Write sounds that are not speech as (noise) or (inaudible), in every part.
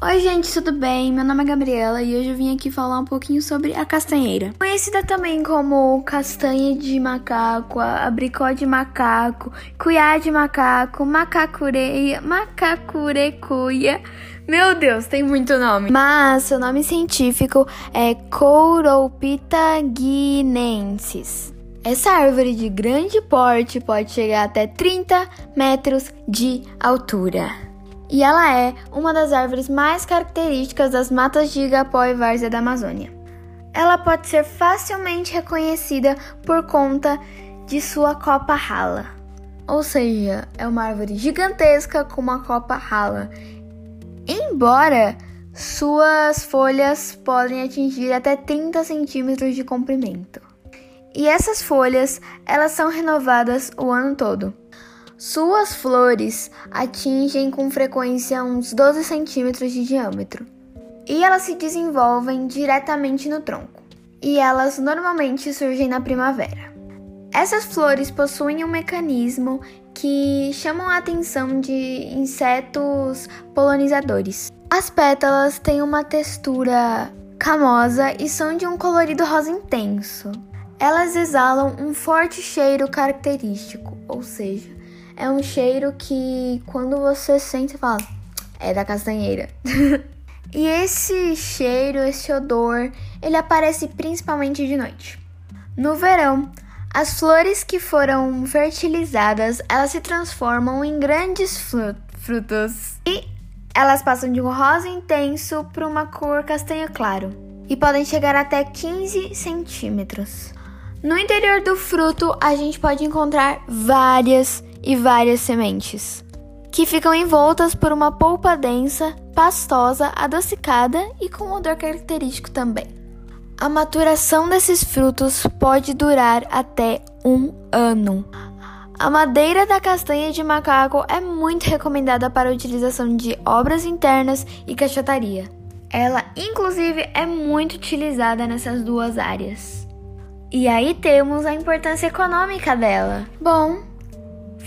Oi, gente, tudo bem? Meu nome é Gabriela e hoje eu vim aqui falar um pouquinho sobre a castanheira. Conhecida também como castanha de macaco, abricó de macaco, cuiá de macaco, macacureia, macacurecuia. Meu Deus, tem muito nome. Mas seu nome científico é Couropita guinensis. Essa árvore de grande porte pode chegar até 30 metros de altura e ela é uma das árvores mais características das matas de igapó e várzea da Amazônia. Ela pode ser facilmente reconhecida por conta de sua copa rala, ou seja, é uma árvore gigantesca com uma copa rala. Embora suas folhas podem atingir até 30 centímetros de comprimento. E essas folhas, elas são renovadas o ano todo. Suas flores atingem com frequência uns 12 centímetros de diâmetro e elas se desenvolvem diretamente no tronco. E elas normalmente surgem na primavera. Essas flores possuem um mecanismo que chamam a atenção de insetos polonizadores. As pétalas têm uma textura camosa e são de um colorido rosa intenso. Elas exalam um forte cheiro característico, ou seja, é um cheiro que quando você sente, você fala, é da castanheira. (laughs) e esse cheiro, esse odor, ele aparece principalmente de noite. No verão, as flores que foram fertilizadas, elas se transformam em grandes frutos e elas passam de um rosa intenso para uma cor castanho claro e podem chegar até 15 centímetros. No interior do fruto, a gente pode encontrar várias e várias sementes, que ficam envoltas por uma polpa densa, pastosa, adocicada e com odor característico também. A maturação desses frutos pode durar até um ano. A madeira da castanha de macaco é muito recomendada para a utilização de obras internas e caixotaria. Ela, inclusive, é muito utilizada nessas duas áreas. E aí temos a importância econômica dela. Bom,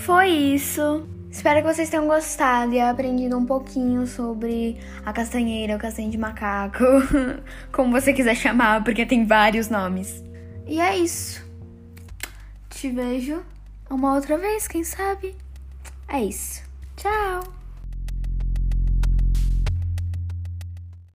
foi isso. Espero que vocês tenham gostado e aprendido um pouquinho sobre a castanheira, o castanho de macaco, (laughs) como você quiser chamar, porque tem vários nomes. E é isso. Te vejo uma outra vez, quem sabe? É isso. Tchau!